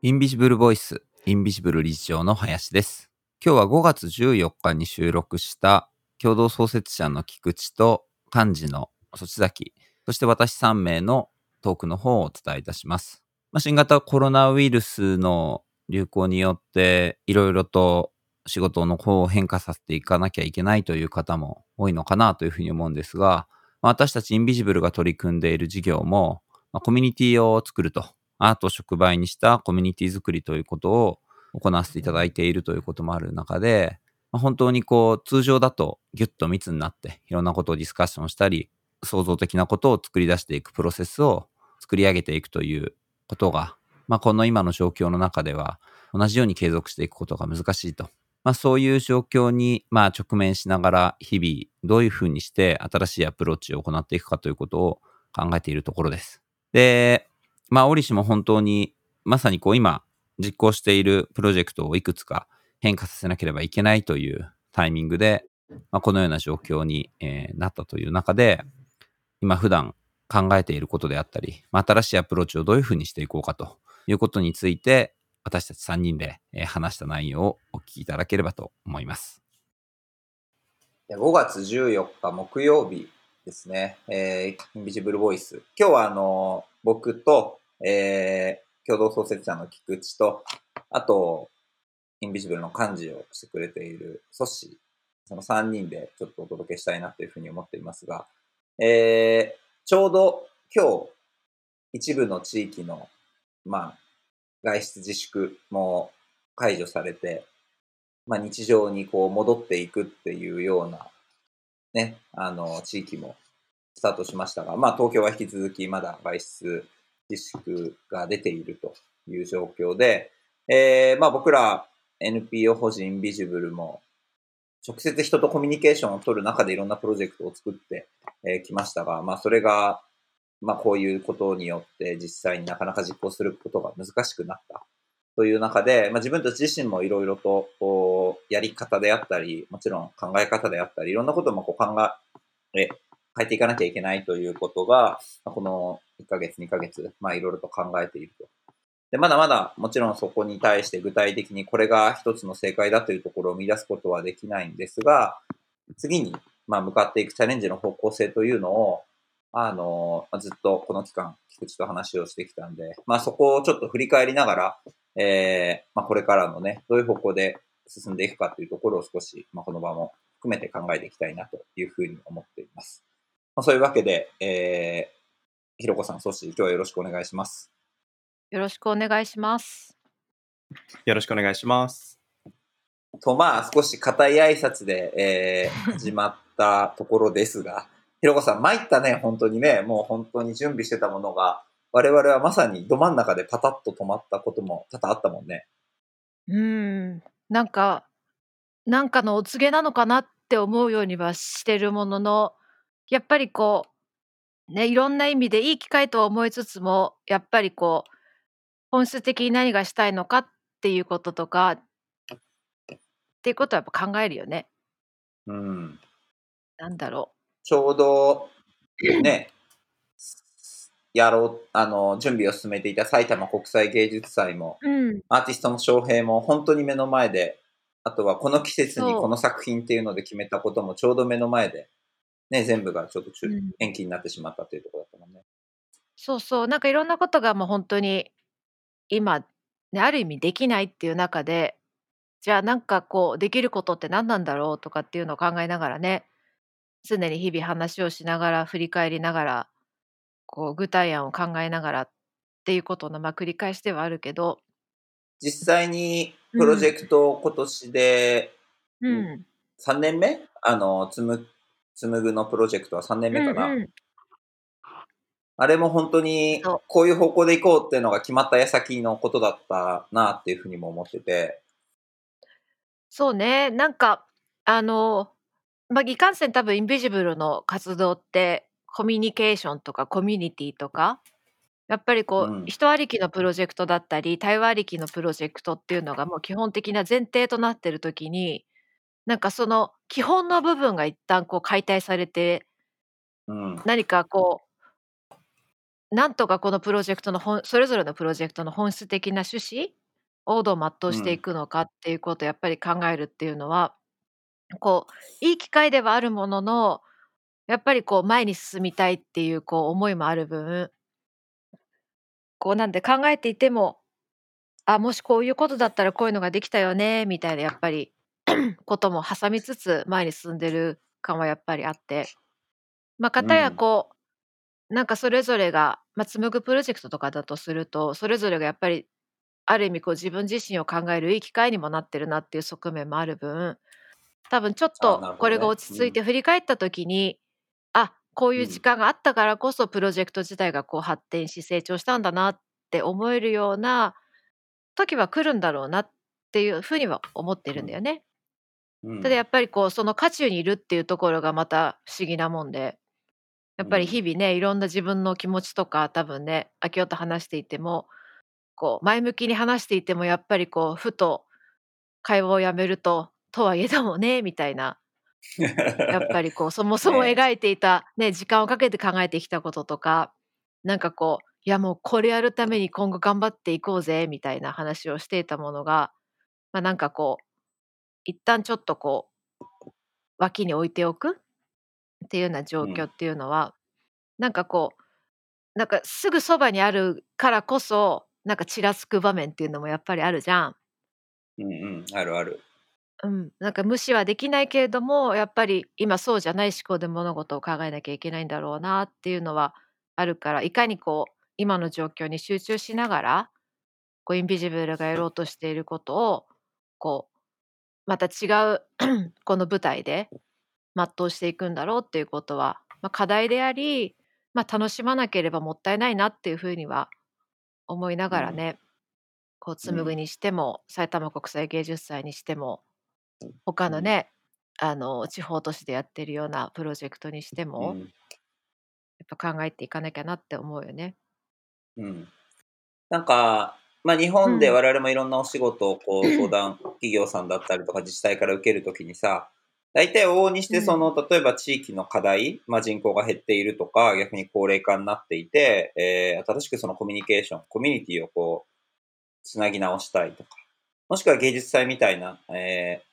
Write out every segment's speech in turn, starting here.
インビジブルボイス、インビジブル理事長の林です。今日は5月14日に収録した共同創設者の菊池と幹事のそち崎、そして私3名のトークの方をお伝えいたします。まあ、新型コロナウイルスの流行によっていろいろと仕事の方を変化させていかなきゃいけないという方も多いのかなというふうに思うんですが、まあ私たちインビジブルが取り組んでいる事業も、まあコミュニティを作るとアートを触媒にしたコミュニティ作りということを行わせていただいているということもある中で、まあ本当にこう通常だとギュッと密になっていろんなことをディスカッションしたり、創造的なことを作り出していくプロセスを作り上げていくということが、まあこの今の状況の中では同じように継続していくことが難しいと。まあそういう状況にまあ直面しながら日々どういうふうにして新しいアプローチを行っていくかということを考えているところです。で、まあ、折しも本当に、まさにこう今、実行しているプロジェクトをいくつか変化させなければいけないというタイミングで、まあ、このような状況に、えーなったという中で、今普段考えていることであったり、まあ、新しいアプローチをどういうふうにしていこうかということについて、私たち3人で、えー話した内容をお聞きいただければと思います。5月14日木曜日ですね、えー、インビジブルボイス。今日はあの、僕と、えー、共同創設者の菊池と、あと、インビジブルの幹事をしてくれているソッシー、その3人でちょっとお届けしたいなというふうに思っていますが、えー、ちょうど今日、一部の地域の、まあ、外出自粛も解除されて、まあ、日常にこう戻っていくっていうような、ね、あの、地域もスタートしましたが、まあ、東京は引き続きまだ外出自粛が出ているという状況で、えー、まあ、僕ら NPO 法人インビジブルも、直接人とコミュニケーションを取る中でいろんなプロジェクトを作ってき、ましたが、まあ、それが、まあ、こういうことによって実際になかなか実行することが難しくなった。という中で、まあ、自分たち自身もいろいろとこうやり方であったり、もちろん考え方であったり、いろんなこともこう考え、変えていかなきゃいけないということが、この1ヶ月、2ヶ月、まあいろいろと考えていると。で、まだまだもちろんそこに対して具体的にこれが一つの正解だというところを見出すことはできないんですが、次にまあ向かっていくチャレンジの方向性というのを、あの、ずっとこの期間、菊池と話をしてきたんで、まあそこをちょっと振り返りながら、えー、まあこれからのね、どういう方向で進んでいくかというところを少し、まあこの場も含めて考えていきたいなというふうに思っています。まあ、そういうわけで、えー、ひろこさん、そして今日はよろしくお願いします。よろしくお願いします。よろしくお願いします。と、まあ、少し固い挨拶で、えー、始まったところですが、ひろこさん、参ったね、本当にね、もう本当に準備してたものが、我々はまさにど真ん中でパタッと止まったことも多々あったもんね。うん、なんか、なんかのお告げなのかなって思うようにはしてるものの、やっぱりこう、ね、いろんな意味でいい機会とは思いつつも、やっぱりこう、本質的に何がしたいのかっていうこととか、っていうことはやっぱ考えるよね。うん。なんだろちょうど、ね、やろう、あの、準備を進めていた埼玉国際芸術祭も、う。うん。アーティストの翔平も本当に目の前で、あとはこの季節にこの作品っていうので決めたこともちょうど目の前で、ね、全部がちょっと中うん。延期になってしまったというところだったもんね。そうそう、なんかいろんなことがもう本当に今、ね、ある意味できないっていう中で、じゃあなんかこうできることって何なんだろうとかっていうのを考えながらね、常に日々話をしながら振り返りながら、こう具体案を考えながらっていうことのまあ繰り返しではあるけど、実際にプロジェクトを今年でうん、3年目？あの、つむ、つむぐのプロジェクトは3年目かな。うんうんあれも本当にこういう方向で行こうっていうのが決まった矢先のことだったなっていうふうにも思ってて。そうね、なんかあの、まあ、いかんせん多分インビジブルの活動ってコミュニケーションとかコミュニティとかやっぱりこう、うん人ありきのプロジェクトだったり対話ありきのプロジェクトっていうのがもう基本的な前提となってる時になんかその基本の部分が一旦こう解体されてうん。何かこうなんとかこのプロジェクトの本それぞれのプロジェクトの本質的な趣旨をどう全うしていくのかっていうことをやっぱり考えるっていうのはこういい機会ではあるもののやっぱりこう前に進みたいっていうこう思いもある分こうなんで考えていてもあもしこういうことだったらこういうのができたよねみたいなやっぱり ことも挟みつつ前に進んでる感はやっぱりあって。まあ片やこう、なんかそれぞれが、まあ、紡ぐプロジェクトとかだとするとそれぞれがやっぱりある意味こう自分自身を考えるいい機会にもなってるなっていう側面もある分多分ちょっとこれが落ち着いて振り返った時に、あこういう時間があったからこそプロジェクト自体がこう発展し成長したんだなって思えるような時は来るんだろうなっていうふうには思ってるんだよね。うん。ただやっぱりこうその渦中にいるっていうところがまた不思議なもんで。やっぱり日々ねいろんな自分の気持ちとか多分ね明夫と話していてもこう前向きに話していてもやっぱりこうふと会話をやめるととはいえだもんねみたいな。やっぱりこうそも そもね。描いていた、ね、時間をかけて考えてきたこととかなんかこういやもうこれやるために今後頑張っていこうぜみたいな話をしていたものが、まあ、なんかこう一旦ちょっとこう脇に置いておくっていうような状況っていうのは、なんかこうなんかすぐそばにあるからこそなんかちらつく場面っていうのもやっぱりあるじゃん。うんうん、あるある。うん、なんか無視はできないけれどもやっぱり今そうじゃない思考で物事を考えなきゃいけないんだろうなっていうのはあるからいかにこう今の状況に集中しながらこうインビジブルがやろうとしていることをこうまた違う この舞台で全うしていくんだろうっていうことは、まあ、課題であり、まあ、楽しまなければもったいないなっていうふうには思いながらね、こう紡ぐにしても、埼玉国際芸術祭にしても他のね、あの地方都市でやってるようなプロジェクトにしても、うんやっぱ考えていかなきゃなって思うよね。うん。なんか、まあ日本で我々もいろんなお仕事をこう相談、企業さんだったりとか自治体から受けるときにさ、大体往々にしてその、例えば地域の課題、まあ人口が減っているとか、逆に高齢化になっていて、えー、新しくそのコミュニケーション、コミュニティをこう、つなぎ直したいとか、もしくは芸術祭みたいな、えー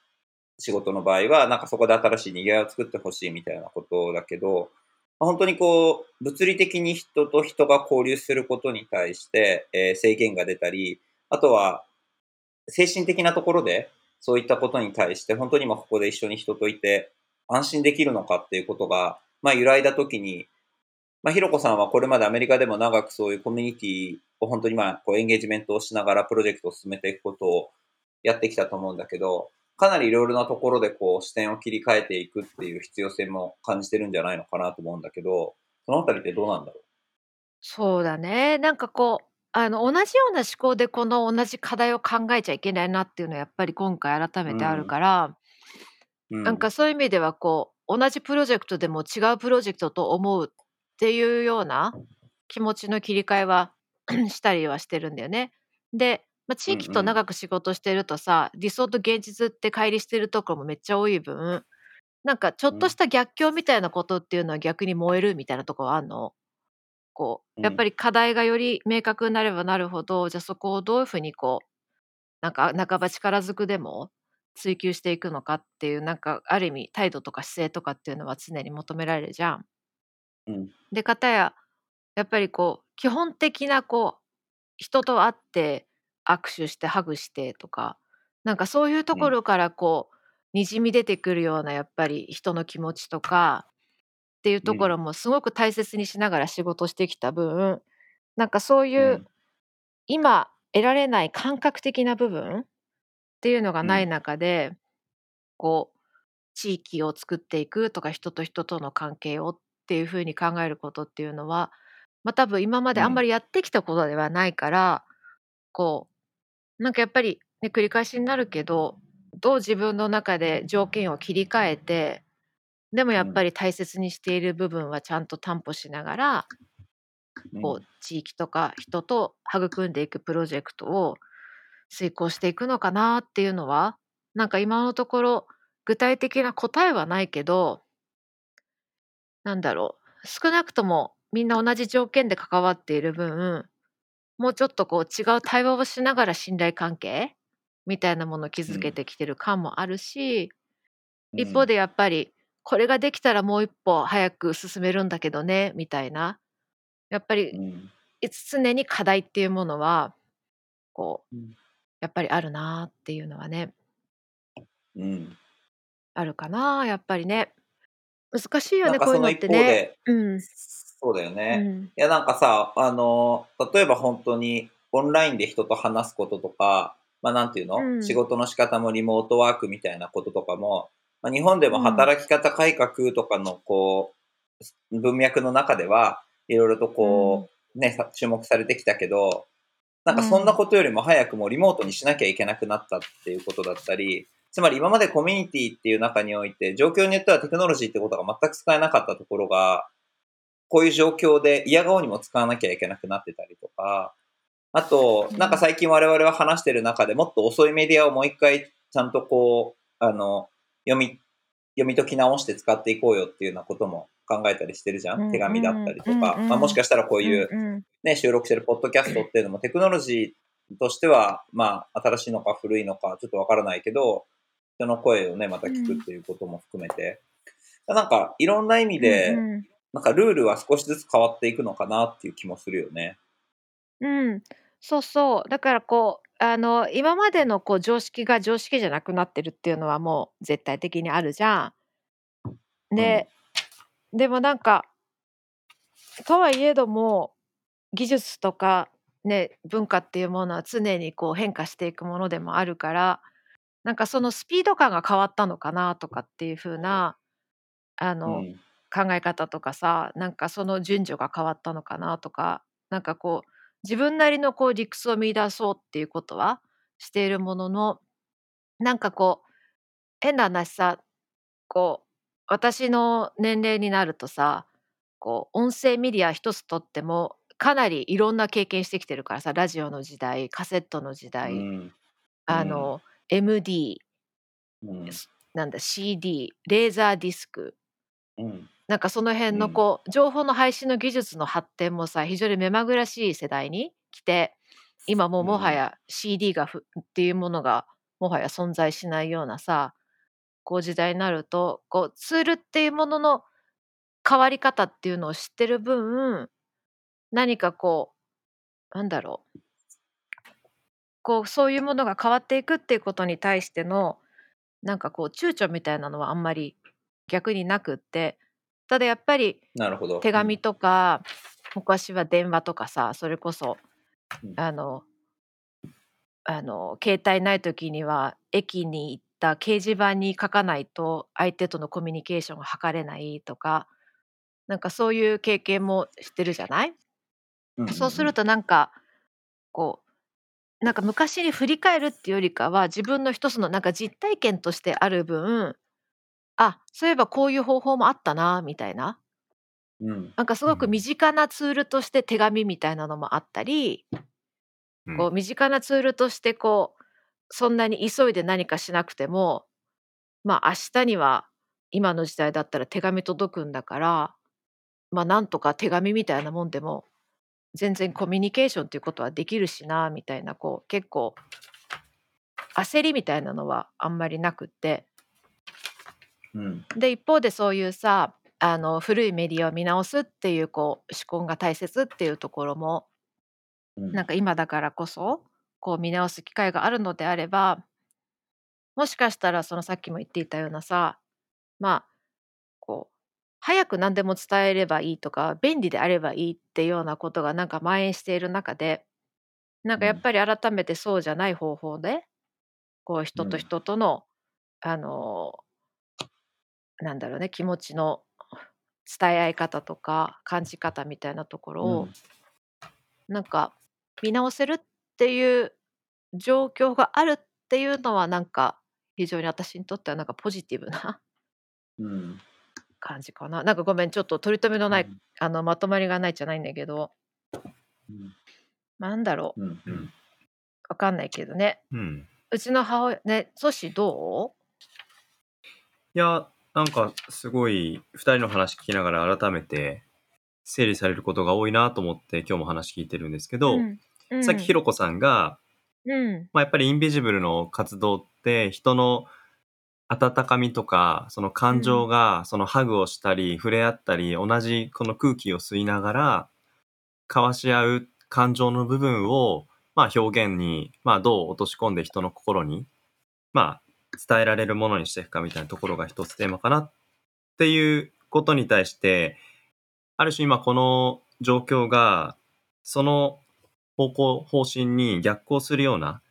仕事の場合は、なんかそこで新しい賑わいを作ってほしいみたいなことだけど、まあ本当にこう、物理的に人と人が交流することに対して、えー制限が出たり、あとは、精神的なところで、そういったことに対して、本当に今ここで一緒に人といて、安心できるのかっていうことが、まあ揺らいだときに、まあひろこさんはこれまでアメリカでも長くそういうコミュニティを本当にまあこうエンゲージメントをしながらプロジェクトを進めていくことをやってきたと思うんだけど、かなりいろいろなところでこう視点を切り替えていくっていう必要性も感じてるんじゃないのかなと思うんだけど、そのあたりってどうなんだろそうだね。なんかこう、あの、同じような思考でこの同じ課題を考えちゃいけないなっていうのはやっぱり今回改めてあるから、う。うなんかそういう意味ではこう、同じプロジェクトでも違うプロジェクトと思うっていうような気持ちの切り替えは したりはしてるんだよね。で、まあ、地域と長く仕事してるとさ、理想と現実って乖離してるところもめっちゃ多い分、なんかちょっとした逆境みたいなことっていうのは逆に燃えるみたいなところはあるの？こう、やっぱり課題がより明確になればなるほど、じゃあそこをどういうふうにこう、なんか半ば力ずくでも追求していくのかっていう、なんかある意味態度とか姿勢とかっていうのは常に求められるじゃん。うん。で、方や、やっぱりこう、基本的なこう、人と会って握手してハグしてとか、なんかそういうところからこう、にじみ出てくるようなやっぱり人の気持ちとかっていうところもすごく大切にしながら仕事してきた分、なんかそういう、うん。今得られない感覚的な部分っていうのがない中で、こう地域を作っていくとか人と人との関係をっていうふうに考えることっていうのは、まあ、多分今まであんまりやってきたことではないから、こうなんかやっぱり、ね、繰り返しになるけどどう自分の中で条件を切り替えてでもやっぱり大切にしている部分はちゃんと担保しながら、こう地域とか人と育んでいくプロジェクトを遂行していくのかなっていうのはなんか今のところ具体的な答えはないけどなんだろう。少なくともみんな同じ条件で関わっている分もうちょっとこう違う対話をしながら信頼関係みたいなものを築けてきてる感もあるし、一方でやっぱりこれができたらもう一歩早く進めるんだけどねみたいな。やっぱりうん。常に課題っていうものはこううん。やっぱりあるなっていうのはね。うん。あるかなやっぱりね。難しいよねこういうのってね。で、うんそうだよね。うん。いや、なんかさ、あの、例えば本当にオンラインで人と話すこととか、まあなんていうの、うん。仕事の仕方もリモートワークみたいなこととかも、まあ、日本でも働き方改革とかのこう、文脈の中では、いろいろとこう、ね、さ注目されてきたけど、なんかそんなことよりも早くもうリモートにしなきゃいけなくなったっていうことだったり、つまり今までコミュニティっていう中において、状況によってはテクノロジーってことが全く使えなかったところが、こういう状況で嫌顔にも使わなきゃいけなくなってたりとか、あと、なんか最近我々は話してる中でもっと遅いメディアをもう一回ちゃんとこう、あの、読み、読み解き直して使っていこうよっていうようなことも考えたりしてるじゃん。うん手紙だったりとか。うんうんまあもしかしたらこういううんうん。ね、収録してるポッドキャストっていうのもテクノロジーとしては、まあ、新しいのか古いのかちょっとわからないけど、人の声をね、また聞くっていうことも含めて、なんか、いろんな意味で、うんうんなんかルールは少しずつ変わっていくのかなっていう気もするよね。うん、そうそう。だからこう、あの、今までのこう常識が常識じゃなくなってるっていうのはもう絶対的にあるじゃん。で、でもなんか、とはいえども、技術とかね、文化っていうものは常にこう変化していくものでもあるから、なんかそのスピード感が変わったのかなとかっていう風な、あうの、ん。考え方とかさなんかその順序が変わったのかなとかなんかこう自分なりのこう理屈を見出そうっていうことはしているもののなんかこう変な話さこう私の年齢になるとさこう音声メディア一つとってもかなりいろんな経験してきてるからさラジオの時代カセットの時う代、ん。あの MD うん。なんだ CD レーザーディスクうん。なんかその辺のこう、情報の配信の技術の発展もさ非常に目まぐらしい世代に来て今もうもはや CD がふ、っていうものがもはや存在しないようなさこう時代になるとこうツールっていうものの変わり方っていうのを知ってる分何かこうなんだろう。こうそういうものが変わっていくっていうことに対してのなんかこう躊躇みたいなのはあんまり逆になくってただやっぱりなるほど。手紙とか、昔は電話とかさそれこそ、うんあのあの携帯ない時には駅に行った掲示板に書かないと相手とのコミュニケーションが図れないとかなんかそういう経験もしてるじゃない、うん。そうするとなんかこうなんか昔に振り返るっていうよりかは自分の一つのなんか実体験としてある分あそういえばこういう方法もあったなみたいな。うん。なんかすごくうん。身近なツールとして手紙みたいなのもあったり、うんこう身近なツールとしてこうそんなに急いで何かしなくてもまあ明日には今の時代だったら手紙届くんだからまあなんとか手紙みたいなもんでも全然コミュニケーションっていうことはできるしなみたいなこう結構焦りみたいなのはあんまりなくってうん。で一方でそういうさあの古いメディアを見直すっていうこう思考が大切っていうところもうん。なんか今だからこそこう見直す機会があるのであればもしかしたらそのさっきも言っていたようなさまあこう早く何でも伝えればいいとか便利であればいいっていうようなことがなんか蔓延している中でなんかやっぱり改めてそうじゃない方法でこう人と人との、あのなんだろうね気持ちの伝え合い方とか感じ方みたいなところを、うんなんか見直せるっていう状況があるっていうのはなんか非常に私にとってはなんかポジティブなうん。感じかな。なんかごめんちょっと取り留めのない、うんあのまとまりがないじゃないんだけどうん。なんだろううん。うんわかんないけどねうんうちの母親ねソシどいや、なんかすごい2人の話聞きながら改めて整理されることが多いなと思って今日も話聞いてるんですけど、うん。うん。さっきひろこさんが、うん。まあ、やっぱりインビジブルの活動って人の温かみとかその感情がそのハグをしたり触れ合ったり同じこの空気を吸いながら交わし合う感情の部分をまあ表現にまあどう落とし込んで人の心にまあ伝えられるものにしていくかみたいなところが一つテーマかなっていうことに対してある種今この状況がその方向方針に逆行するような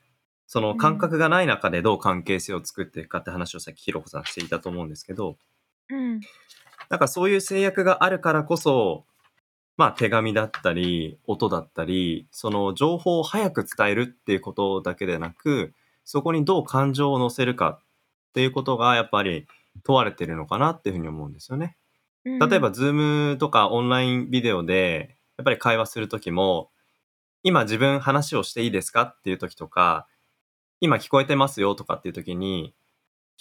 その感覚がない中でどう関係性を作っていくかって話をさっきひろこさんしていたと思うんですけどうん。なんかそういう制約があるからこそまあ手紙だったり音だったりその情報を早く伝えるっていうことだけでなくそこにどう感情を乗せるかっていうことがやっぱり問われてるのかなっていうふうに思うんですよね。うん例えば、ズームとかオンラインビデオで、やっぱり会話するときも、今自分話をしていいですかっていうときとか、今聞こえてますよとかっていうときに、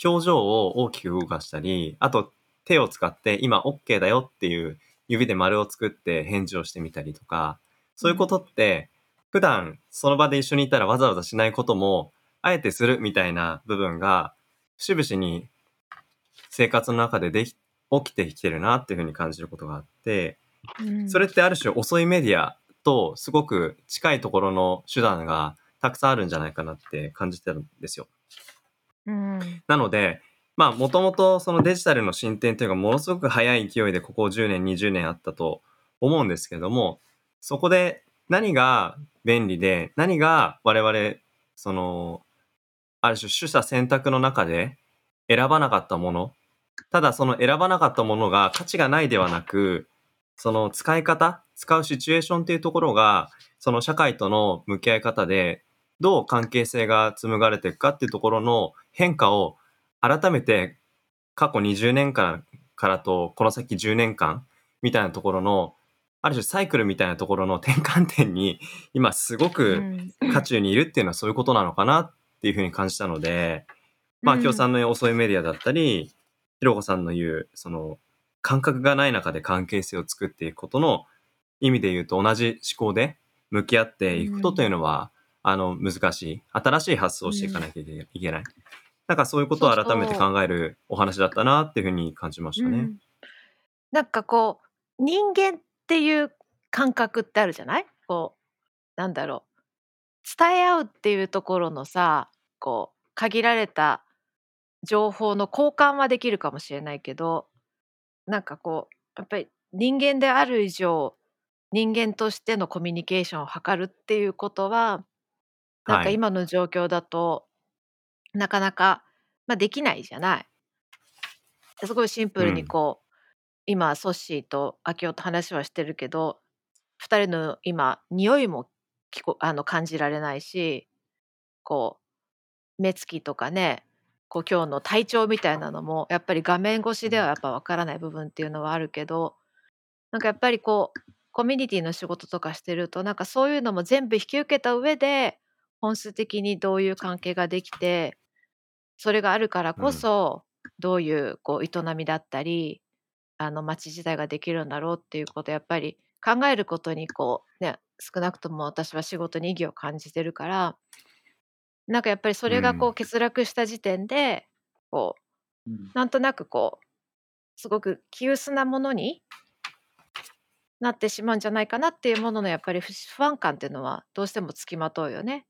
表情を大きく動かしたり、あと手を使って今 OK だよっていう指で丸を作って返事をしてみたりとか、そういうことって、普段その場で一緒にいたらわざわざしないことも、あえてするみたいな部分が、節々に生活の中ででき起きてきてるなっていうふうに感じることがあって、うんそれってある種遅いメディアとすごく近いところの手段がたくさんあるんじゃないかなって感じてるんですよ。うんなので、まあもともとそのデジタルの進展というのがものすごく早い勢いでここ10年、20年あったと思うんですけども、そこで何が便利で、何が我々、その、ある種取捨選択の中で選ばなかったもの、ただその選ばなかったものが価値がないではなく、その使い方、使うシチュエーションっていうところが、その社会との向き合い方で、どう関係性が紡がれていくかっていうところの変化を改めて過去20年間からとこの先10年間みたいなところのある種サイクルみたいなところの転換点に今すごうくん。渦中にいるっていうのはそういうことなのかなっていうふうに感じたので、まあ、うん京さんの遅いメディアだったり、ひろこさんの言う、その、感覚がない中で関係性を作っていくことの意味で言うと同じ思考で向き合っていくことというのは、あの、難しい。新しい発想をしていかなきゃいけない。なんかそういうことを改めて考えるお話だったなっていうふうに感じましたね。うんなんかこう人間っていう感覚ってあるじゃない？こうなんだろう伝え合うっていうところのさこう限られた情報の交換はできるかもしれないけどなんかこうやっぱり人間である以上人間としてのコミュニケーションを図るっていうことはなんかはい今の状況だと、なかなか、まあ、できないじゃない。すごいシンプルにこう、今ソッシーとアキオと話はしてるけど2人の今匂いも聞こあの感じられないしこう目つきとかねこう今日の体調みたいなのもやっぱり画面越しではやっぱわからない部分っていうのはあるけどなんかやっぱりこうコミュニティの仕事とかしてるとなんかそういうのも全部引き受けた上で本質的にどういう関係ができてそれがあるからこそ、どういうこう営みだったりあの町自体ができるんだろうっていうことやっぱり考えることにこうね少なくとも私は仕事に意義を感じてるからなんかやっぱりそれがこうう欠落した時点でこううん。なんとなくこうすごく急薄なものになってしまうんじゃないかなっていうもののやっぱり不不安感っていうのはどうしてもつきまとうよね。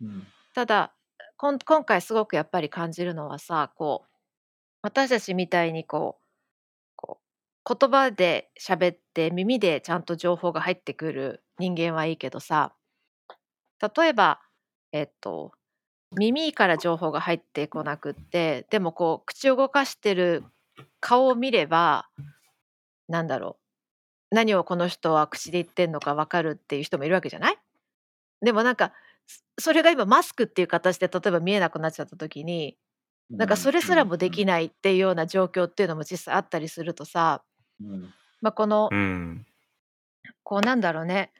うん。ただこん今回すごくやっぱり感じるのはさこう私たちみたいにこうこう言葉で喋って耳でちゃんと情報が入ってくる人間はいいけどさ例えばえっと耳から情報が入ってこなくってでもこう口を動かしてる顔を見ればなんだろう何をこの人は口で言ってんのか分かるっていう人もいるわけじゃない？でもなんかそそれが今マスクっていう形で例えば見えなくなっちゃった時になんかそれすらもできないっていうような状況っていうのも実際あったりするとさ、うん。まあ、このうん。こうなんだろうね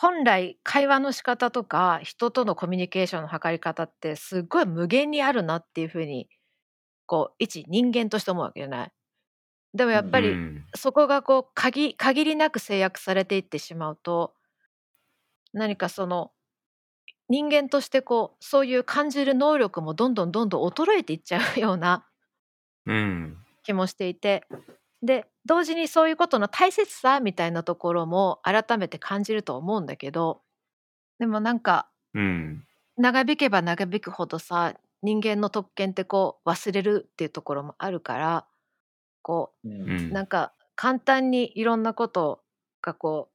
本来会話の仕方とか人とのコミュニケーションの図り方ってすっごい無限にあるなっていうふうにこう一人間として思うわけじゃない？でもやっぱりうんそこがこう限限りなく制約されていってしまうと何かその人間としてこうそういう感じる能力もどんどんどんどん衰えていっちゃうようなうん気もしていてで同時にそういうことの大切さみたいなところも改めて感じると思うんだけどでもなんかうん長引けば長引くほどさ人間の特権ってこう忘れるっていうところもあるからこう。うんうなんか簡単にいろんなことがこ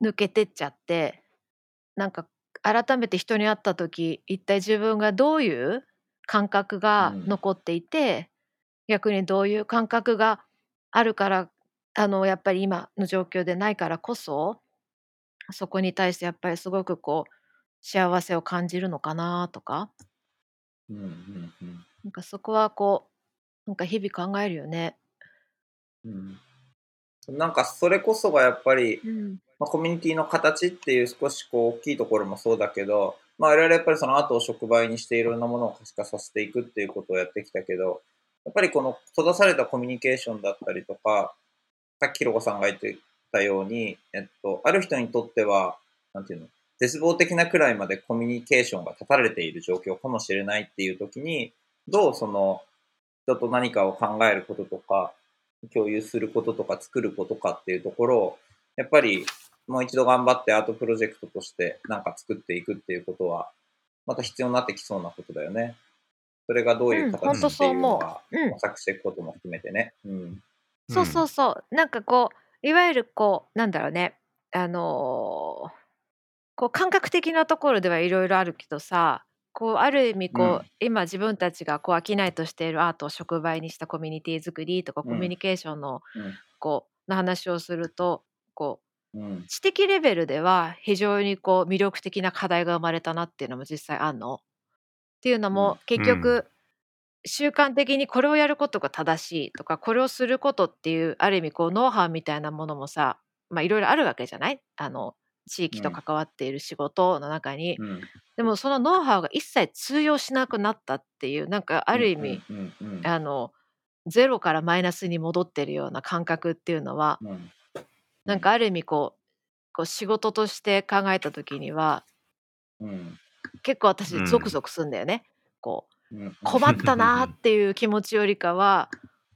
う抜けてっちゃってなんか改めて人に会った時一体自分がどういう感覚がうん残っていて、逆にどういう感覚があるからあのやっぱり今の状況でないからこそそこに対してやっぱりすごくこう幸せを感じるのかなとか。うんうんうん。なんかそこはこうなんか日々考えるよね。うん。なんかそれこそがやっぱり、うん。まあ、コミュニティの形っていう少しこう大きいところもそうだけど、まあ、我々やっぱりその後を触媒にしていろんなものを可視化させていくっていうことをやってきたけど、やっぱりこの閉ざされたコミュニケーションだったりとか、さっきひろこさんが言ってたように、えっと、ある人にとっては、なんていうの、絶望的なくらいまでコミュニケーションが断たれている状況かもしれないっていう時に、どうその人と何かを考えることとか、共有することとか作ることかっていうところを、やっぱりもう一度頑張ってアートプロジェクトとしてなんか作っていくっていうことは、また必要になってきそうなことだよね。それがどういううん形っていうのはうん模索していくことも含めてね。うん。そうそうそうなんかこういわゆるこうなんだろうねあのーこう感覚的なところではいろいろあるけどさこうある意味こう、うん今自分たちがこう商いとしているアートを触媒にしたコミュニティ作りとかうんコミュニケーションのうんこうの話をするとこううん。知的レベルでは非常にこう魅力的な課題が生まれたなっていうのも実際あんの？っていうのも、うん。結局、習慣的にこれをやることが正しいとかこれをすることっていうある意味こうノウハウみたいなものもさまあいろいろあるわけじゃない？あの地域と関わっている仕事の中に、うん。でもそのノウハウが一切通用しなくなったっていうなんかある意味、うんうんうん。あのゼロからマイナスに戻ってるような感覚っていうのはうん。なんかある意味こうこう仕事として考えた時にはうん結構私うん。ゾクゾクすんだよね。こううん 困ったなーっていう気持ちよりかは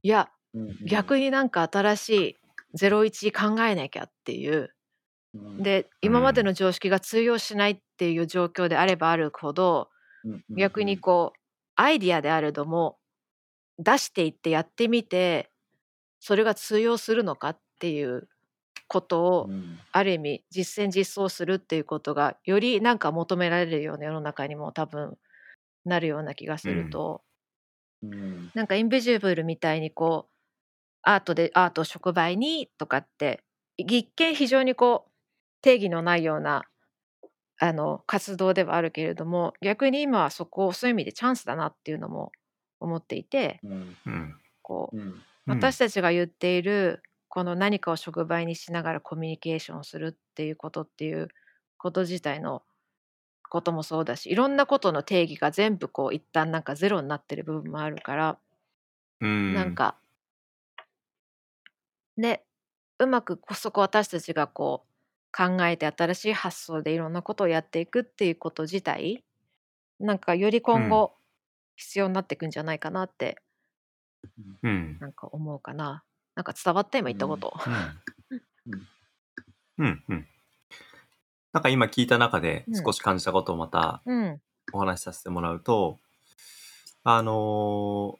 いやうん逆になんか新しい01考えなきゃっていう。うん。で今までの常識が通用しないっていう状況であればあるほど逆にこうアイディアであれども出していってやってみてそれが通用するのかっていうことをうん。ある意味実践実装するっていうことがよりなんか求められるような世の中にも多分なるような気がすると、うん。なんかインビジブルみたいにこうアートでアートを触媒にとかって一見非常にこう定義のないようなあの活動ではあるけれども逆に今はそこをそういう意味でチャンスだなっていうのも思っていてうん。うん。こううん。私たちが言っているこの何かを触媒にしながらコミュニケーションをするっていうことっていうこと自体のこともそうだしいろんなことの定義が全部こう一旦なんかゼロになってる部分もあるから、うんなんかねうまくこそこ私たちがこう考えて新しい発想でいろんなことをやっていくっていうこと自体なんかより今後必要になっていくんじゃないかなってうん。なんか思うかな。なんか伝わった今言ったこと。うん。うん。なんか今聞いた中でうん。少し感じたことをまたうん。お話しさせてもらうと、あのー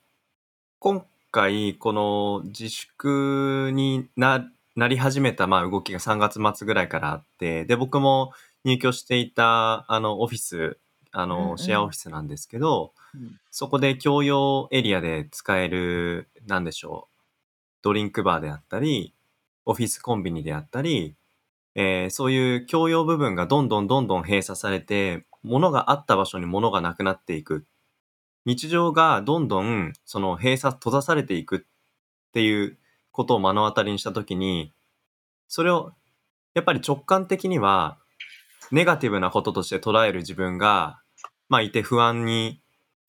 今回この自粛にななり始めたまあ動きが3月末ぐらいからあってで僕も入居していたあのオフィスあうんうん。のシェアオフィスなんですけど、うん。そこで共用エリアで使えるなんでしょうドリンクバーであったりオフィスコンビニであったりえーそういう共用部分がどんどんどんどん閉鎖されて、物があった場所に物がなくなっていく。日常がどんどんその閉鎖、閉ざされていくっていうことを目の当たりにしたときに、それをやっぱり直感的にはネガティブなこととして捉える自分が、まあいて不安に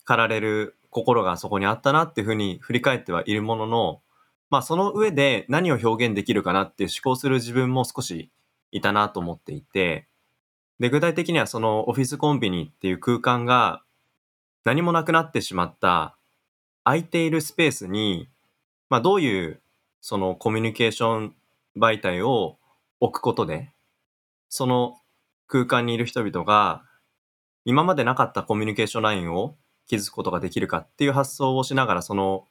駆られる心がそこにあったなっていうふうに振り返ってはいるものの、まあその上で何を表現できるかなっていう思考する自分も少しいたなと思っていて、で、具体的にはそのオフィスコンビニっていう空間が何もなくなってしまった空いているスペースに、まあどういうそのコミュニケーション媒体を置くことで、その空間にいる人々が今までなかったコミュニケーションラインを築くことができるかっていう発想をしながら、その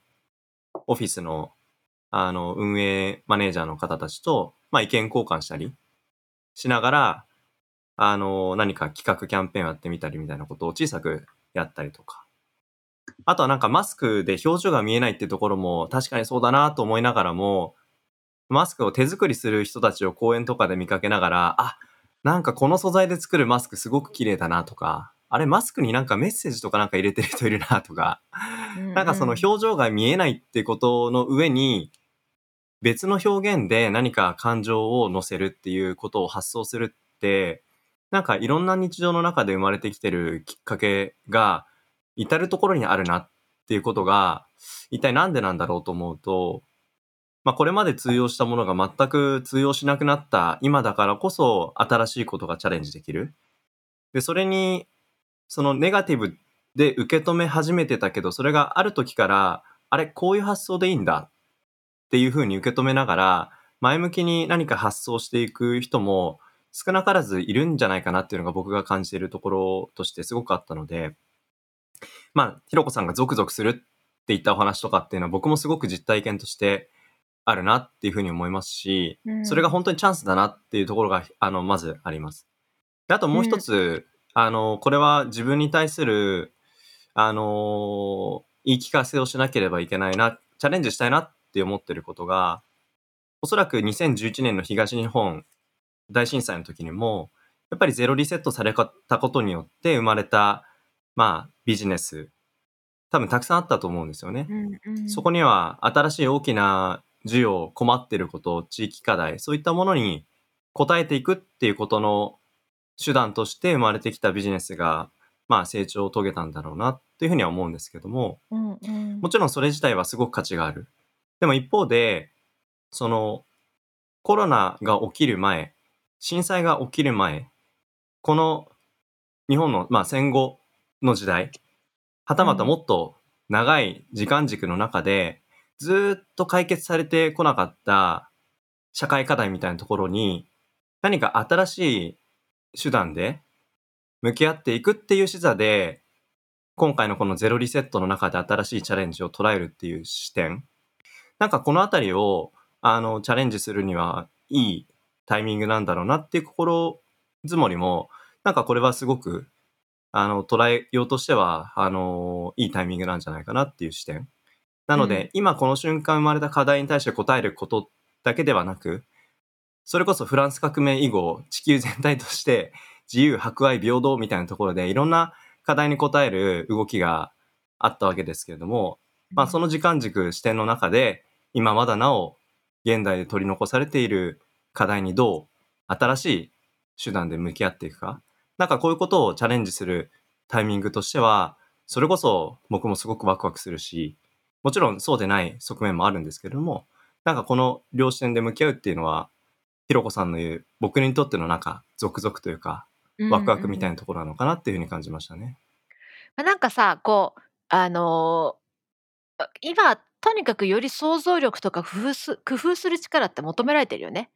オフィスのあの運営マネージャーの方たちと、まあ、意見交換したりしながら、あの何か企画キャンペーンをやってみたりみたいなことを小さくやったりとか。あとはなんかマスクで表情が見えないってところも確かにそうだなと思いながらも、マスクを手作りする人たちを公園とかで見かけながら、あ、なんかこの素材で作るマスクすごく綺麗だなとか、あれマスクになんかメッセージとかなんか入れてる人いるなとか、なんかその表情が見えないってことの上に、別の表現で何か感情を乗せるっていうことを発想するって、なんかいろんな日常の中で生まれてきてるきっかけが至るところにあるなっていうことが、一体なんでなんだろうと思うと、まあこれまで通用したものが全く通用しなくなった今だからこそ新しいことがチャレンジできる。で、それに、そのネガティブで受け止め始めてたけど、それがある時から、あれ、こういう発想でいいんだっていうふうに受け止めながら、前向きに何か発想していく人も少なからずいるんじゃないかなっていうのが僕が感じているところとしてすごくあったので、まあ、ひろこさんがゾクゾクするって言ったお話とかっていうのは僕もすごく実体験としてあるなっていうふうに思いますし、うん。それが本当にチャンスだなっていうところが、あの、まずあります。であともう一つ、あの、これは自分に対する、あの、言い聞かせをしなければいけないな、チャレンジしたいなって思ってることが、おそらく2011年の東日本大震災の時にも、やっぱりゼロリセットされたことによって生まれた、まあ、ビジネス、多分たくさんあったと思うんですよね。うんうんそこには新しい大きな需要、困ってること、地域課題、そういったものに応えていくっていうことの手段として生まれてきたビジネスが、まあ成長を遂げたんだろうなっていうふうには思うんですけども、うんうんもちろんそれ自体はすごく価値がある。でも一方で、そのコロナが起きる前、震災が起きる前、この日本の、まあ、戦後の時代、はたまたもっと長い時間軸の中で、ずーっと解決されてこなかった社会課題みたいなところに、何か新しい手段で向き合っていくっていう視座で、今回のこのゼロリセットの中で新しいチャレンジを捉えるっていう視点。なんかこのあたりを、あの、チャレンジするにはいいタイミングなんだろうなっていう心づもりも、なんかこれはすごく、あの、捉えようとしては、あの、いいタイミングなんじゃないかなっていう視点。なので、うん今この瞬間生まれた課題に対して答えることだけではなく、それこそフランス革命以後、地球全体として自由、博愛、平等みたいなところでいろんな課題に応える動きがあったわけですけれども、まあその時間軸視点の中で、今まだなお現代で取り残されている課題にどう新しい手段で向き合っていくか。なんかこういうことをチャレンジするタイミングとしては、それこそ僕もすごくワクワクするし、もちろんそうでない側面もあるんですけれども、なんかこの両視点で向き合うっていうのは、ひろこさんの言う僕にとってのなんか続々というか、ワクワクみたいなところなのかなっていうふうに感じましたね。まあなんかさこうあの今とにかくより想像力とか工夫す工夫する力って求められてるよね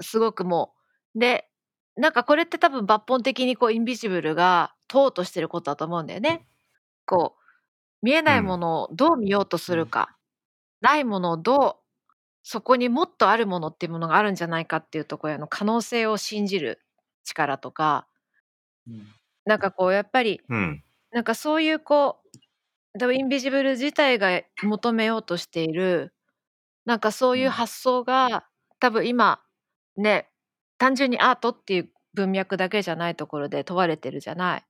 すごくもう。でなんかこれって多分抜本的にこうインビジブルが問おうとしてることだと思うんだよね。こう見えないものをどう見ようとするか、ないものをどうそこにもっとあるものっていうものがあるんじゃないかっていうところへの可能性を信じる力とかなんかこうやっぱりうん。なんかそういうこう多分インビジブル自体が求めようとしている。なんかそういう発想が多分今ね単純にアートっていう文脈だけじゃないところで問われてるじゃない。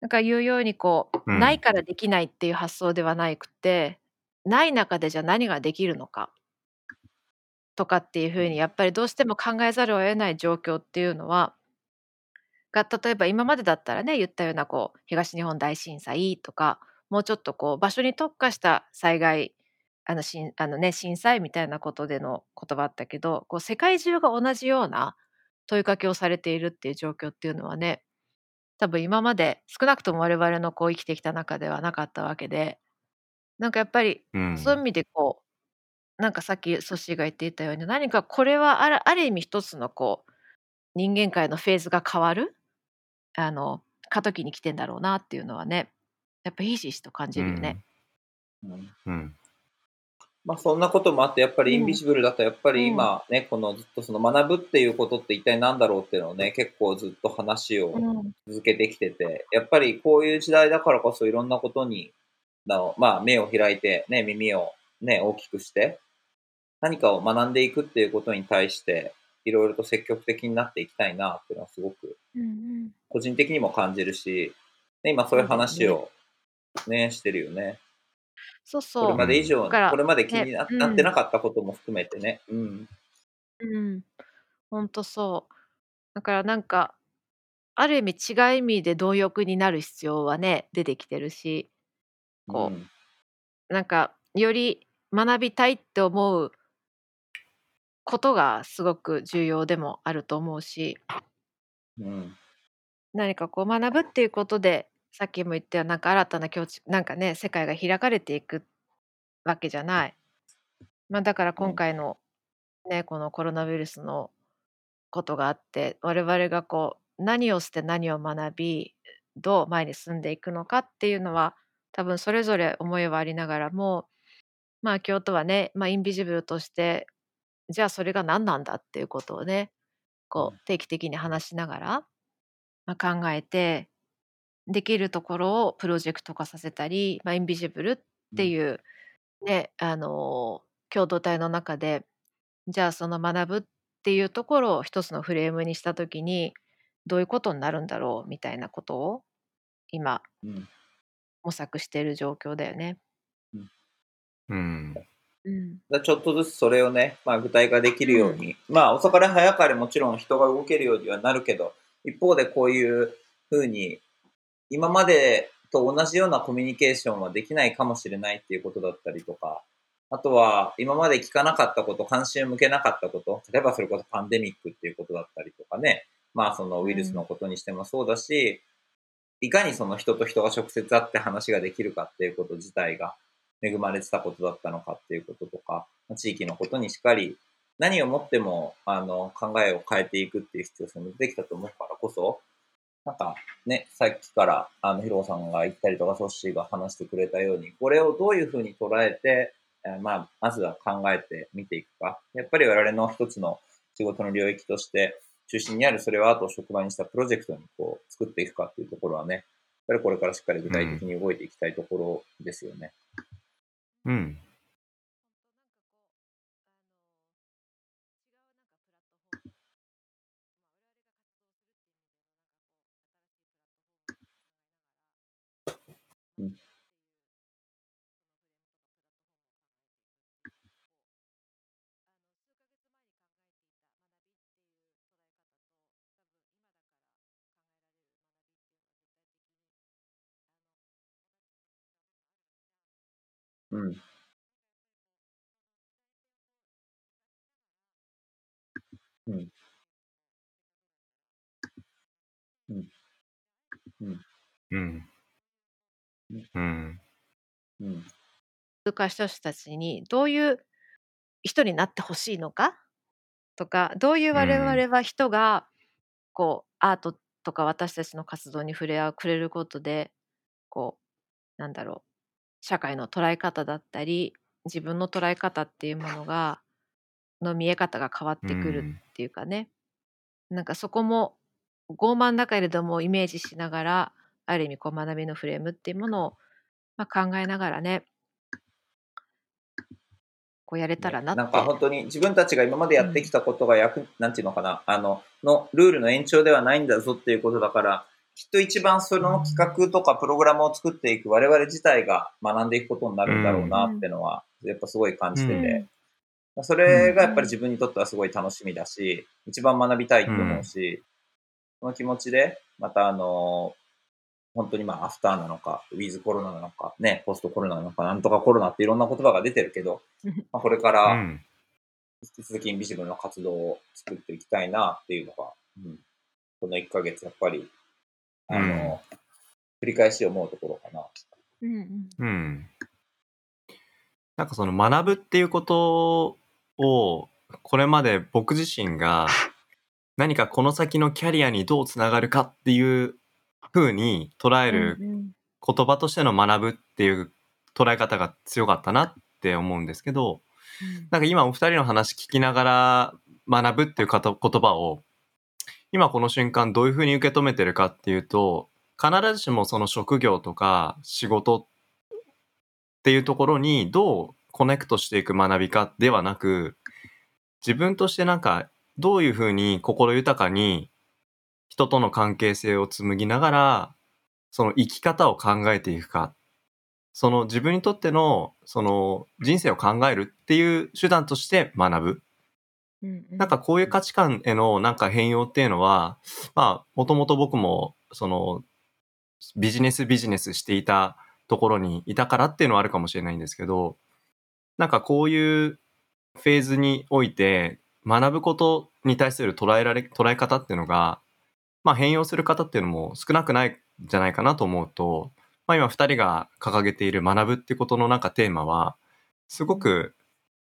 なんか言うようにこう、うんないからできないっていう発想ではなくてない中でじゃあ何ができるのかとかっていうふうにやっぱりどうしても考えざるを得ない状況っていうのはが例えば今までだったらね言ったようなこう東日本大震災とかもうちょっとこう場所に特化した災害あのしんあの、ね、震災みたいなことでの言葉あったけどこう世界中が同じような問いかけをされているっていう状況っていうのはね多分今まで少なくとも我々のこう生きてきた中ではなかったわけでなんかやっぱりうんそういう意味でこうなんかさっきソッシーが言っていたように何かこれはあるある意味一つのこう人間界のフェーズが変わるあの過渡期に来てんだろうなっていうのはねやっぱひしひしと感じるよね。うん。うん。まあそんなこともあって、やっぱりインビジブルだとやっぱり今ね、このずっとその学ぶっていうことって一体何だろうっていうのをね、結構ずっと話をうん。続けてきてて、やっぱりこういう時代だからこそいろんなことに、まあ目を開いてね、耳をね、大きくして、何かを学んでいくっていうことに対して、いろいろと積極的になっていきたいなっていうのはすごくうん個人的にも感じるし、ね、今そういう話をね、してるよね。そうそう。これまで以上からこれまで気にな,、ねうんなってなかったことも含めてね。うん。うん、ほんとそう。だからなんかある意味違う意味で貪欲になる必要はね出てきてるしこううんなんかより学びたいって思うことがすごく重要でもあると思うしうん。何かこう学ぶっていうことでさっきも言ったようなんか新たな境地なんかね世界が開かれていくわけじゃない。まあ、だから今回のねこのコロナウイルスのことがあって我々がこう何をして何を学びどう前に進んでいくのかっていうのは多分それぞれ思いはありながらもまあ京都はね、まあ、インビジブルとしてじゃあそれが何なんだっていうことをねこう定期的に話しながら、まあ、考えてできるところをプロジェクト化させたり、まあ、インビジブルっていう、ねあの共同体の中でじゃあその学ぶっていうところを一つのフレームにした時にどういうことになるんだろうみたいなことを今うん。模索している状況だよね。うん。うんちょっとずつそれをね、まあ具体化できるように、まあ遅かれ早かれもちろん人が動けるようにはなるけど、一方でこういうふうに、今までと同じようなコミュニケーションはできないかもしれないっていうことだったりとか、あとは今まで聞かなかったこと、関心を向けなかったこと、例えばそれこそパンデミックっていうことだったりとかね、まあそのウイルスのことにしてもそうだし、いかにその人と人が直接会って話ができるかっていうこと自体が恵まれてたことだったのかっていうこととか、地域のことにしっかり何をもってもあの考えを変えていくっていう必要性も出てきたと思うからこそ、なんかね、さっきからあのヒロさんが言ったりとかソッシーが話してくれたように、これをどういうふうに捉えて、えーまあ、まずは考えてみていくか。やっぱり我々の一つの仕事の領域として中心にあるそれをあと職場にしたプロジェクトにこう作っていくかっていうところはね、やっぱりこれからしっかり具体的に動いていきたいところですよね。うん。うんうん。うん。うん。うん。うん。うん。うん。通過した人たちにどういう人になってほしいのかとかどういう我々は人がこうアートとか私たちの活動に触れ合うくれることでこうなんだろう社会の捉え方だったり自分の捉え方っていうものがの見え方が変わってくるっていうかね、なんかそこも傲慢だけれどもイメージしながらある意味こう学びのフレームっていうものを、まあ、考えながらねこうやれたらなって、なんか本当に自分たちが今までやってきたことが役、なんていうのかな、あの、のルールの延長ではないんだぞっていうことだから、きっと一番その企画とかプログラムを作っていく我々自体が学んでいくことになるんだろうなってのは、やっぱすごい感じてて、それがやっぱり自分にとってはすごい楽しみだし、一番学びたいと思うし、その気持ちで、またあの、本当にまあアフターなのか、ウィズコロナなのか、ね、ポストコロナなのか、なんとかコロナっていろんな言葉が出てるけど、まあ、これかうらん。引き続きインビジブルの活動を作っていきたいなっていうのが、うん、この1ヶ月やっぱり、あの、繰り返し思うところかな。うんうんうん。なんかその学ぶっていうことを、これまで僕自身が 何かこの先のキャリアにどうつながるかっていう風に捉える言葉としての学ぶっていう捉え方が強かったなって思うんですけど、なんか今お二人の話聞きながら学ぶっていう言葉を今この瞬間どういうふうに受け止めてるかっていうと必ずしもその職業とか仕事っていうところにどうコネクトしていく学びかではなく自分としてなんかどういうふうに心豊かに人との関係性を紡ぎながらその生き方を考えていくかその自分にとってのその人生を考えるっていう手段として学ぶ。なんかこういう価値観へのなんか変容っていうのは、まあもともと僕もそのビジネスビジネスしていたところにいたからっていうのはあるかもしれないんですけど、なんかこういうフェーズにおいて学ぶことに対する捉えられ、捉え方っていうのが、まあ変容する方っていうのも少なくないんじゃないかなと思うと、まあ今二人が掲げている学ぶってことのなんかテーマは、すごく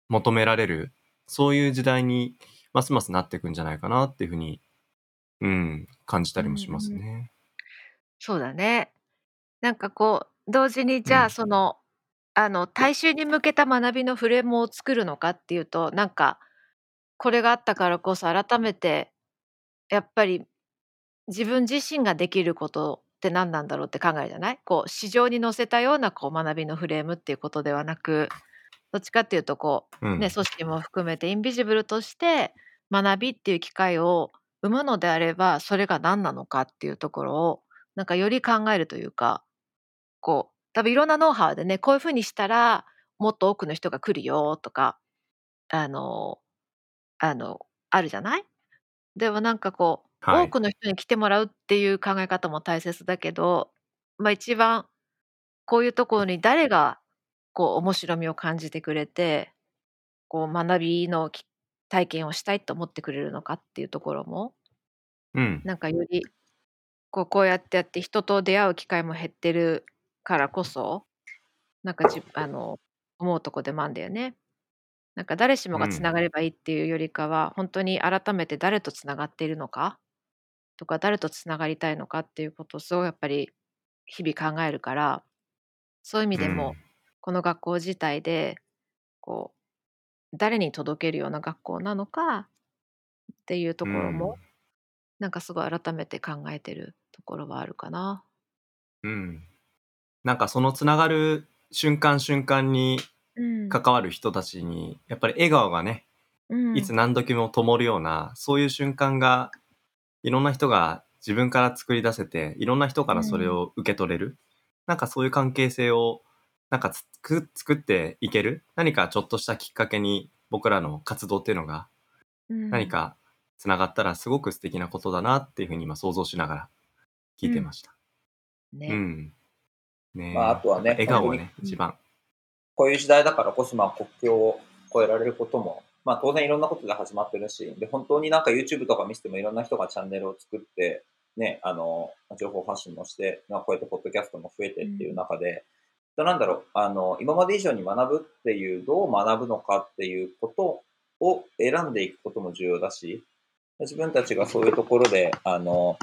求められる、そういう時代にますますなっていくんじゃないかなっていうふうに、うん、感じたりもしますね。そうだね。なんかこう同時にじゃうんあその、あの大衆に向けた学びのフレームを作るのかっていうとなんかこれがあったからこそ改めてやっぱり自分自身ができることって何なんだろうって考えるじゃない？こう市場に乗せたようなこう学びのフレームっていうことではなくどっちかっていうとこううん。ね、組織も含めてインビジブルとして学びっていう機会を生むのであればそれが何なのかっていうところをなんかより考えるというかこう多分いろんなノウハウでねこういうふうにしたらもっと多くの人が来るよとかあのあのあるじゃない？でもなんかこう、はい多くの人に来てもらうっていう考え方も大切だけど、まあ、一番こういうところに誰がこう面白みを感じてくれてこう学びのき体験をしたいと思ってくれるのかっていうところもうん。なんかよりこうこうやってやって人と出会う機会も減ってるからこそなんかじあの思うとこでもあるんだよね。なんか誰しもがつながればいいっていうよりかは、本当に改めて誰とつながっているのかとか誰とつながりたいのかっていうことをすごいやっぱり日々考えるからそういう意味でも、この学校自体でこう誰に届けるような学校なのかっていうところも、なんかすごい改めて考えてるところはあるかな。うん。うん。なんかそのつながる瞬間瞬間にうん関わる人たちに、やっぱり笑顔がね、うんいつ何時も灯るような、そういう瞬間が、いろんな人が自分から作り出せて、いろんな人からそれを受け取れる。なんかそういう関係性を、なんかつく作っていける？何かちょっとしたきっかけに僕らの活動っていうのがうん何かつながったらすごく素敵なことだなっていうふうに今想像しながら聞いてました。ね、うん。ねえまああとはね笑顔はね、一番。こういう時代だからこそ、まあ、国境を越えられることも、まあ、当然いろんなことで始まってるし、で、本当になんか YouTube とか見せてもいろんな人がチャンネルを作って、ね、あの、情報発信もして、まあ、こうやってポッドキャストも増えてっていう中で、となんだろう、あの、今まで以上に学ぶっていう、どう学ぶのかっていうことを選んでいくことも重要だし、自分たちがそういうところで、あの、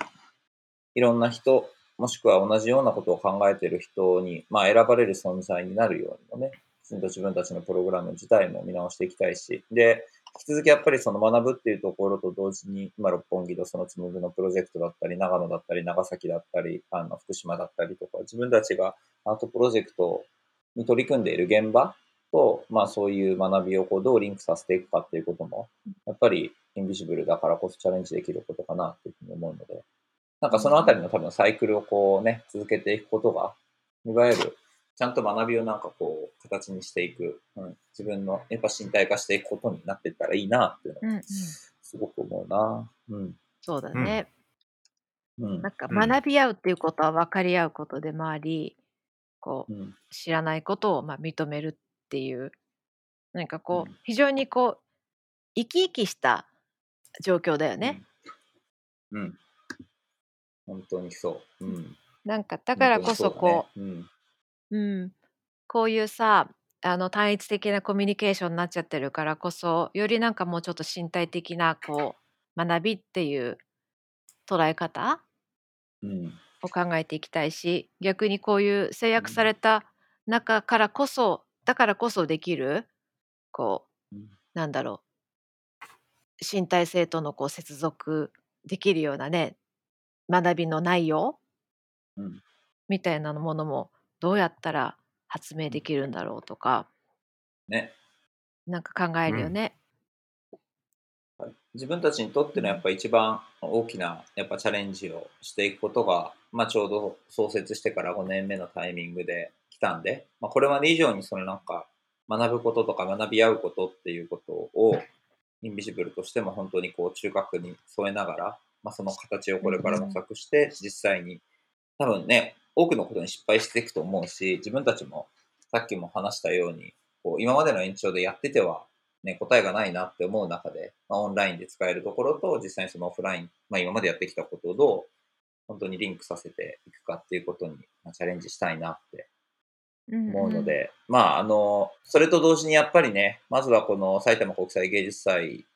いろんな人、もしくは同じようなことを考えている人に、まあ、選ばれる存在になるようにもね、きちんと自分たちのプログラム自体も見直していきたいし、で、引き続きやっぱりその学ぶっていうところと同時に、今、六本木のそのつむぐのプロジェクトだったり、長野だったり、長崎だったり、あの、福島だったりとか、自分たちがアートプロジェクトに取り組んでいる現場と、まあそういう学びをこうどうリンクさせていくかっていうことも、やっぱりインビジブルだからこそチャレンジできることかなっていうふうに思うので、なんかそのあたりの多分サイクルをこうね、続けていくことが、いわゆるちゃんと学びをなんかこう形にしていく、うん、自分のやっぱ身体化していくことになっていったらいいなっていうのすごく思うな。うん。そうだね。うんなんかうん学び合うっていうことは分かり合うことでもあり、こううん知らないことをまあ認めるっていうなんかこう、うん非常にこう生き生きした状況だよね。うん。うん。本当にそう。うん。なんかだからこそこう、うん。う、うん、こういうさあの単一的なコミュニケーションになっちゃってるからこそよりなんかもうちょっと身体的なこう学びっていう捉え方うん。を考えていきたいし逆にこういう制約された中からこそだからこそできるこううん。なんだろう。身体性とのこう接続できるようなね学びの内容うん。みたいなものもどうやったら発明できるんだろうとか。ね。なんか考えるよね。自分たちにとってのやっぱ一番大きなやっぱチャレンジをしていくことが、まあ、ちょうど創設してから5年目のタイミングで来たんで、まあ、これまで以上にそのなんか学ぶこととか学び合うことっていうことをインビジブルとしても本当にこう中核に添えながら、まあ、その形をこれから模索して実際に多分ね多くのことに失敗していくと思うし自分たちもさっきも話したようにこう今までの延長でやっててはね、答えがないなって思う中で、まあ、オンラインで使えるところと、実際にそのオフライン、まあ、今までやってきたことをどう本当にリンクさせていくかっていうことに、まあ、チャレンジしたいなって思うので、まあ、あの、それと同時にやっぱりね、まずはこの埼玉国際芸術祭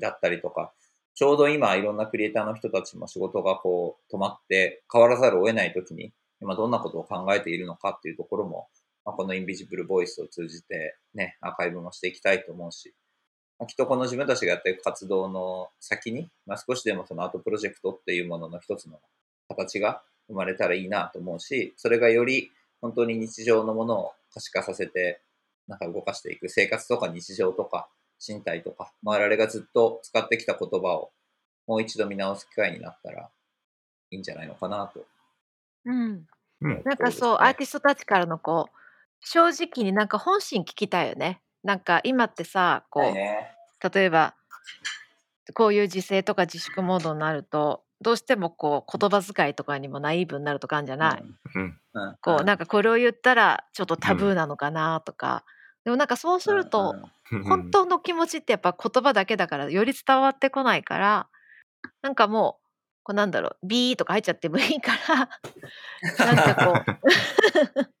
だったりとか、ちょうど今いろんなクリエイターの人たちも仕事がこう止まって変わらざるを得ない時に、今どんなことを考えているのかっていうところも、まあ、このインビジブルボイスを通じてね、アーカイブもしていきたいと思うし、まあ、きっとこの自分たちがやっていく活動の先に、まあ、少しでもそのアートプロジェクトっていうものの一つの形が生まれたらいいなと思うし、それがより本当に日常のものを可視化させて、なんか動かしていく生活とか日常とか身体とか、まあ、我々がずっと使ってきた言葉をもう一度見直す機会になったらいいんじゃないのかなと。うん、うんなんかそう、アーティストたちからのこう正直になんか本心聞きたいよね。なんか今ってさこう、はいね。例えばこういう自制とか自粛モードになるとどうしてもこう言葉遣いとかにもナイーブになるとかあるんじゃない、うん。うん。こうなんかこれを言ったらちょっとタブーなのかなとか、でもなんかそうすると、本当の気持ちってやっぱ言葉だけだからより伝わってこないからなんかもうこうなんだろう「ビー」とか入っちゃってもいいからなんかこう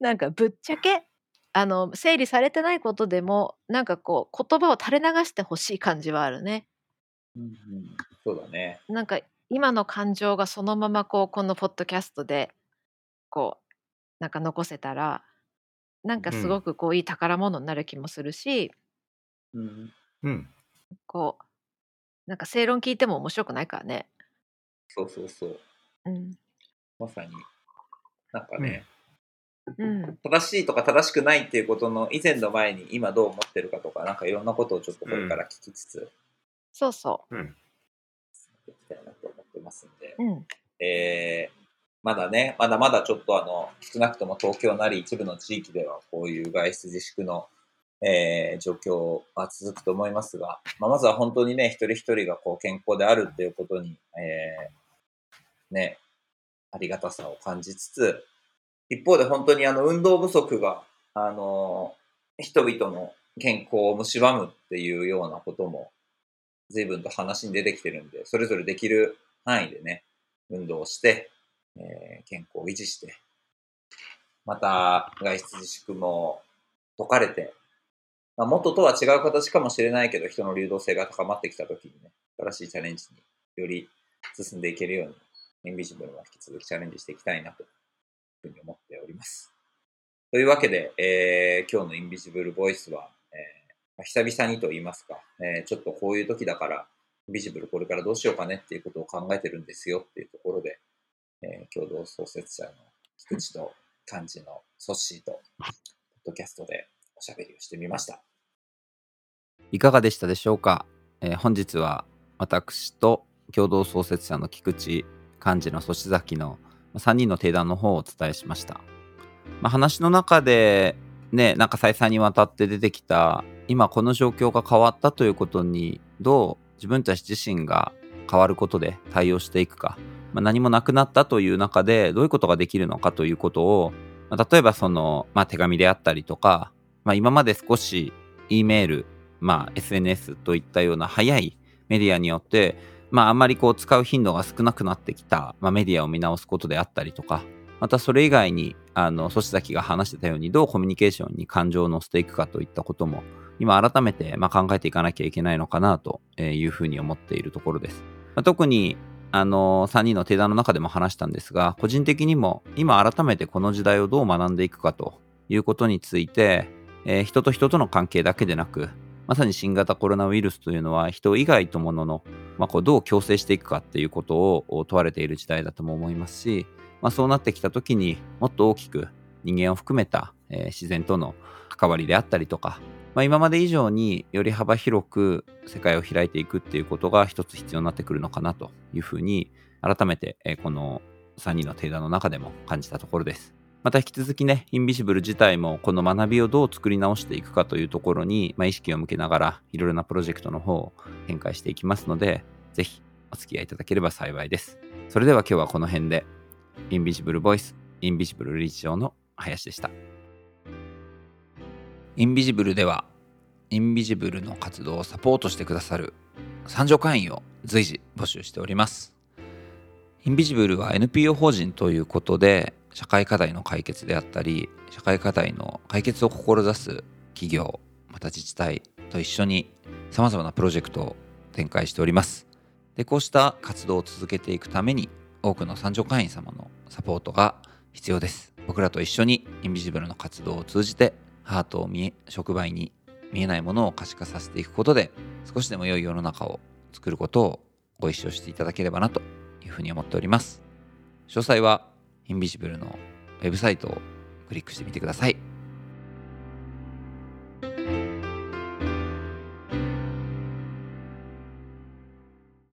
なんかぶっちゃけあの整理されてないことでもなんかこう言葉を垂れ流してほしい感じはあるね。うんうん、そうだね。なんか今の感情がそのままこうこのポッドキャストでこうなんか残せたらなんかすごくこういい宝物になる気もするし、うん。うんこうなんか正論聞いても面白くないからね。そうそうそう。うん。まさに。なんかね、うん。正しいとか正しくないっていうことの以前の前に今どう思ってるかとか、なんかいろんなことをちょっとこれから聞きつつ、そうそう。ん。いきたいなと思ってますんで、う。うん。えーまだね、まだまだちょっとあの、少なくとも東京なり一部の地域ではこういう外出自粛の、えー状況は続くと思いますが、まあ、まずは本当にね、一人一人がこう健康であるっていうことに、えーね、ありがたさを感じつつ、一方で本当にあの運動不足が、あの人々の健康を蝕むっていうようなことも随分と話に出てきてるんで、それぞれできる範囲でね、運動して、えー健康を維持して、また外出自粛も解かれて、まあ、元とは違う形かもしれないけど、人の流動性が高まってきたときにね、新しいチャレンジにより進んでいけるように、インビジブルも引き続きチャレンジしていきたいなというふうに思っております。というわけで、えー今日のインビジブルボイスは、えーまあ久々にと言いますか、えーちょっとこういう時だから、インビジブルこれからどうしようかねっていうことを考えてるんですよっていうところで、えー共同創設者の菊池と幹事のソッシーと、ポッドキャストでおしゃべりをしてみました。いかがでしたでしょうか、えー本日は私と共同創設者の菊池幹事の粗崎の3人の定談の方をお伝えしました、まあ、話の中でねなんか再三にわたって出てきた今この状況が変わったということにどう自分たち自身が変わることで対応していくかまあ、何もなくなったという中でどういうことができるのかということを、まあ、例えばその、まあ、手紙であったりとか、まあ、今まで少し E メール、まあ、SNS といったような早いメディアによって、まあ、あんまりこう使う頻度が少なくなってきた、まあ、メディアを見直すことであったりとか、またそれ以外に、あの、粗崎が話してたように、どうコミュニケーションに感情を乗せていくかといったことも、今改めて、ま、考えていかなきゃいけないのかなというふうに思っているところです。まあ、特に、あの、3人の定談の中でも話したんですが、個人的にも、今改めてこの時代をどう学んでいくかということについて、えー人と人との関係だけでなく、まさに新型コロナウイルスというのは人以外とものの、まあ、こうどう共生していくかっていうことを問われている時代だとも思いますし、まあ、そうなってきた時にもっと大きく人間を含めた、え自然との関わりであったりとか、まあ、今まで以上により幅広く世界を開いていくっていうことが一つ必要になってくるのかなというふうに改めて、えこの3人の鼎談の中でも感じたところです。また引き続きね、インビジブル自体もこの学びをどう作り直していくかというところに、まあ、意識を向けながらいろいろなプロジェクトの方を展開していきますので、ぜひお付き合いいただければ幸いです。それでは今日はこの辺で、インビジブルボイス、インビジブル理事長の林でした。インビジブルでは、インビジブルの活動をサポートしてくださる参上会員を随時募集しております。インビジブルは NPO 法人ということで、社会課題の解決であったり、社会課題の解決を志す企業、また自治体と一緒に様々なプロジェクトを展開しております。で、こうした活動を続けていくために、多くの参上会員様のサポートが必要です。僕らと一緒にインビジブルの活動を通じて、ハートを見え、触媒に見えないものを可視化させていくことで、少しでも良い世の中を作ることをご一緒していただければなというふうに思っております。詳細はインビジブルのウェブサイトをクリックしてみてください。